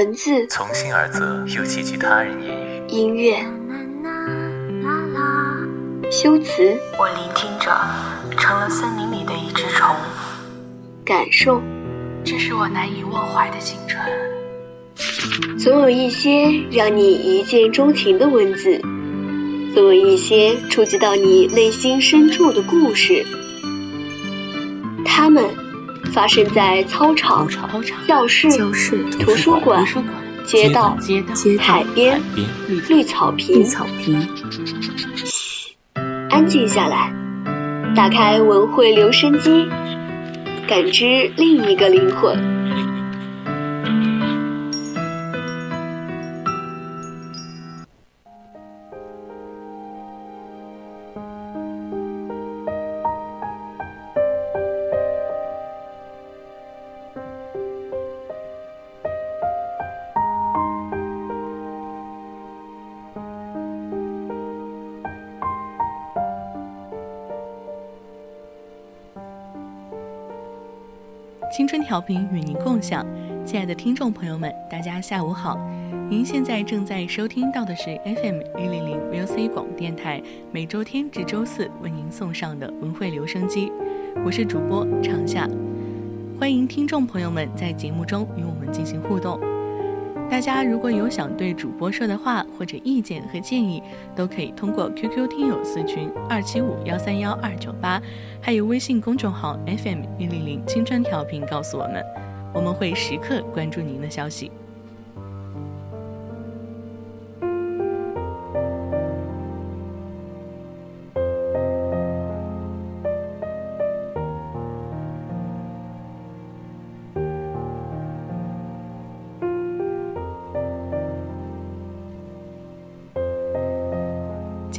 文字从心而泽，又寄居他人言语。音乐修辞我聆听着，成了森林里的一只虫。感受，这是我难以忘怀的青春。总有一些让你一见钟情的文字，总有一些触及到你内心深处的故事。他们发生在操场、教室、图书馆、街道、海边、绿草坪。嘘，安静下来，打开文汇留声机，感知另一个灵魂。青春调频与您共享，亲爱的听众朋友们，大家下午好。您现在正在收听到的是 FM 一零零 VOC 广播电台，每周天至周四为您送上的文汇留声机，我是主播长夏。欢迎听众朋友们在节目中与我们进行互动。大家如果有想对主播说的话或者意见和建议，都可以通过 QQ 听友四群二七五幺三幺二九八，还有微信公众号 FM 一零零青春调频告诉我们，我们会时刻关注您的消息。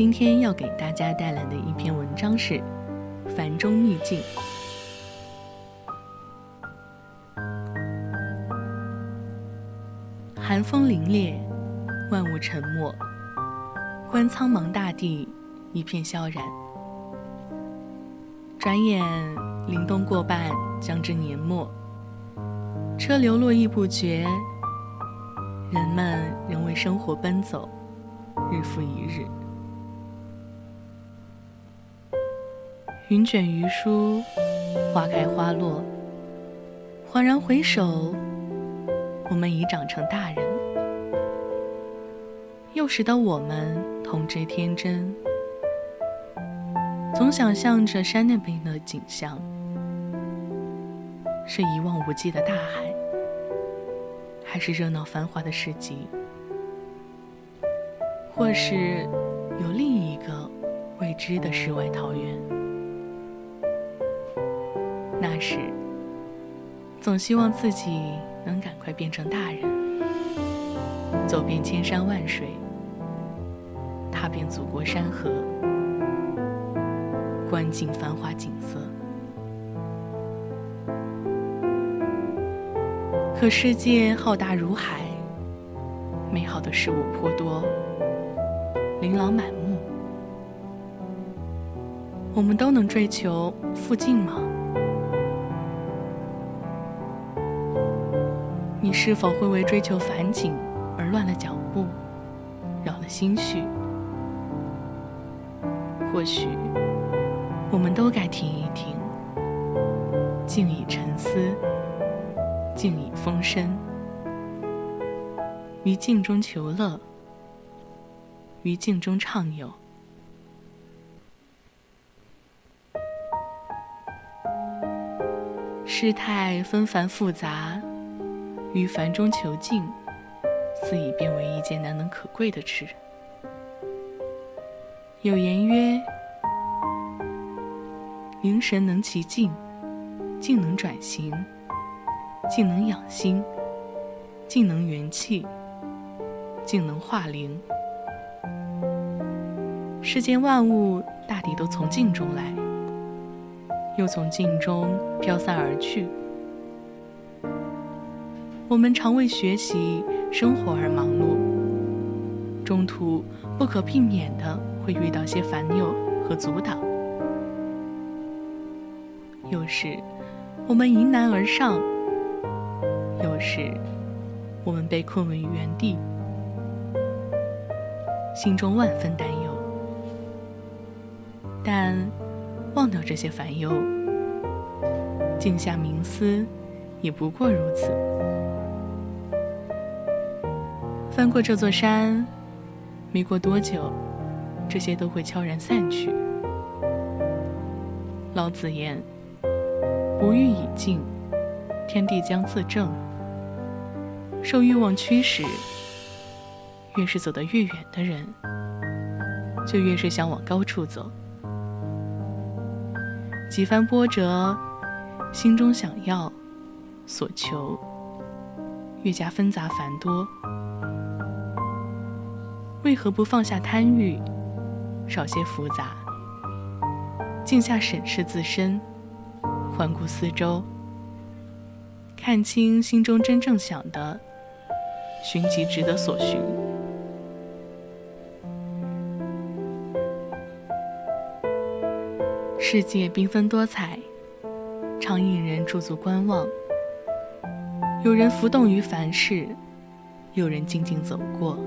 今天要给大家带来的一篇文章是《繁中秘境》。寒风凛冽，万物沉默，观苍茫大地一片萧然。转眼凛冬过半，将至年末，车流络绎不绝，人们仍为生活奔走，日复一日。云卷云舒，花开花落。恍然回首，我们已长成大人。幼时的我们童稚天真，总想象着山那边的景象，是一望无际的大海，还是热闹繁华的市集，或是有另一个未知的世外桃源。那时，总希望自己能赶快变成大人，走遍千山万水，踏遍祖国山河，观尽繁华景色。可世界浩大如海，美好的事物颇多，琳琅满目，我们都能追求附近吗？你是否会为追求繁景而乱了脚步，扰了心绪？或许，我们都该停一停，静以沉思，静以风声，于静中求乐，于静中畅游。世态纷繁复杂。于繁中求静，似已变为一件难能可贵的事。有言曰：“凝神能其静，静能转形，静能养心，静能元气，静能化灵。”世间万物大抵都从静中来，又从静中飘散而去。我们常为学习、生活而忙碌，中途不可避免的会遇到些烦忧和阻挡。有时我们迎难而上，有时我们被困于原地，心中万分担忧。但忘掉这些烦忧，静下冥思，也不过如此。翻过这座山，没过多久，这些都会悄然散去。老子言：“不欲以静，天地将自正。”受欲望驱使，越是走得越远的人，就越是想往高处走。几番波折，心中想要、所求，越加纷杂繁多。为何不放下贪欲，少些复杂，静下审视自身，环顾四周，看清心中真正想的，寻其值得所寻。世界缤纷多彩，常引人驻足观望。有人浮动于凡事，有人静静走过。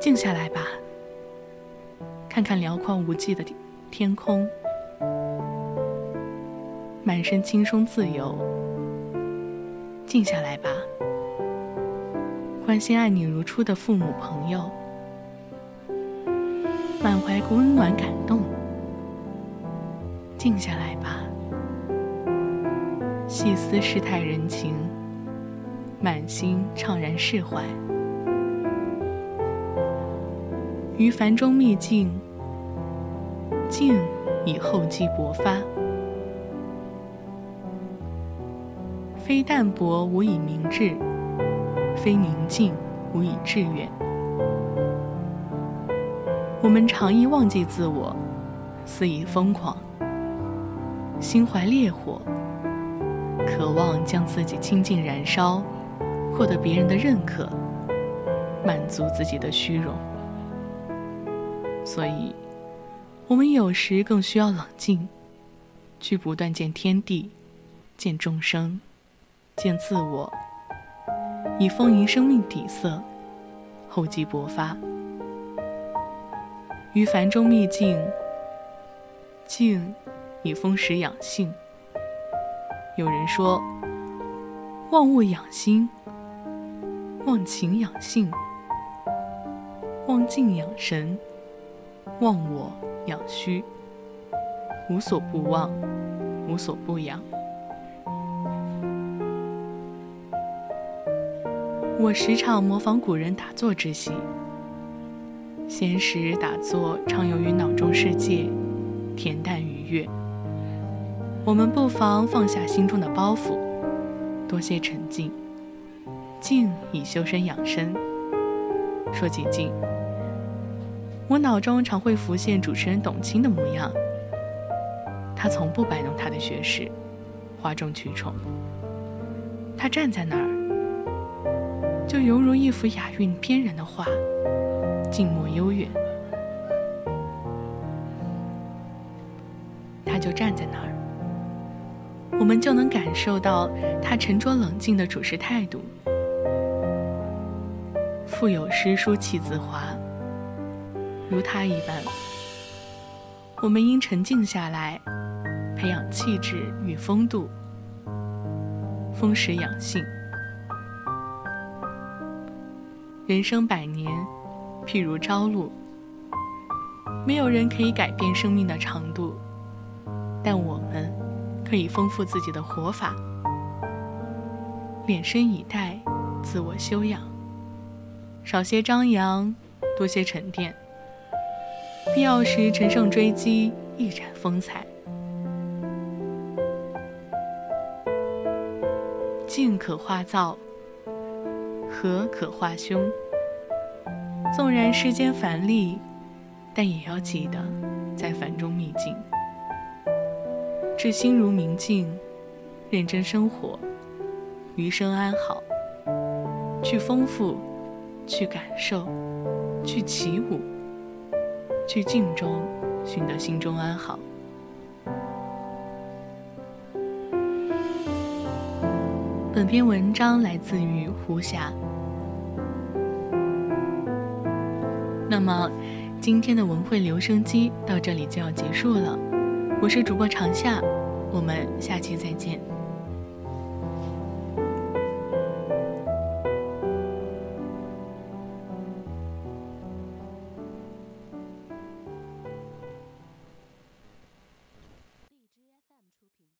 静下来吧，看看辽阔无际的天空，满身轻松自由。静下来吧，关心爱你如初的父母朋友，满怀温暖感动。静下来吧，细思世态人情，满心怅然释怀。于凡中觅静，静以厚积薄发。非淡泊无以明志，非宁静无以致远。我们常易忘记自我，肆意疯狂，心怀烈火，渴望将自己倾尽燃烧，获得别人的认可，满足自己的虚荣。所以，我们有时更需要冷静，去不断见天地，见众生，见自我，以丰盈生命底色，厚积薄发。于凡中觅静，静以丰实养性。有人说：望物养心，望情养性，望静养神。忘我养虚，无所不忘，无所不养。我时常模仿古人打坐之习。闲时打坐，畅游于脑中世界恬淡愉悦。我们不妨放下心中的包袱，多些沉静。静以修身养身。说起静。我脑中常会浮现主持人董卿的模样，她从不摆弄她的学识，哗众取宠。她站在那儿，就犹如一幅雅韵翩然的画，静默悠远。她就站在那儿，我们就能感受到她沉着冷静的处事态度。腹有诗书气自华。如他一般，我们应沉静下来，培养气质与风度，丰实养性。人生百年，譬如朝露，没有人可以改变生命的长度，但我们可以丰富自己的活法。敛身以待，自我修养，少些张扬，多些沉淀。必要时乘胜追击，一展风采。静可化躁，和可化凶。纵然世间繁丽，但也要记得在繁中觅静。至心如明镜，认真生活，余生安好。去丰富，去感受，去起舞。去静中寻得心中安好。本篇文章来自于胡霞。那么，今天的文汇留声机到这里就要结束了。我是主播长夏，我们下期再见。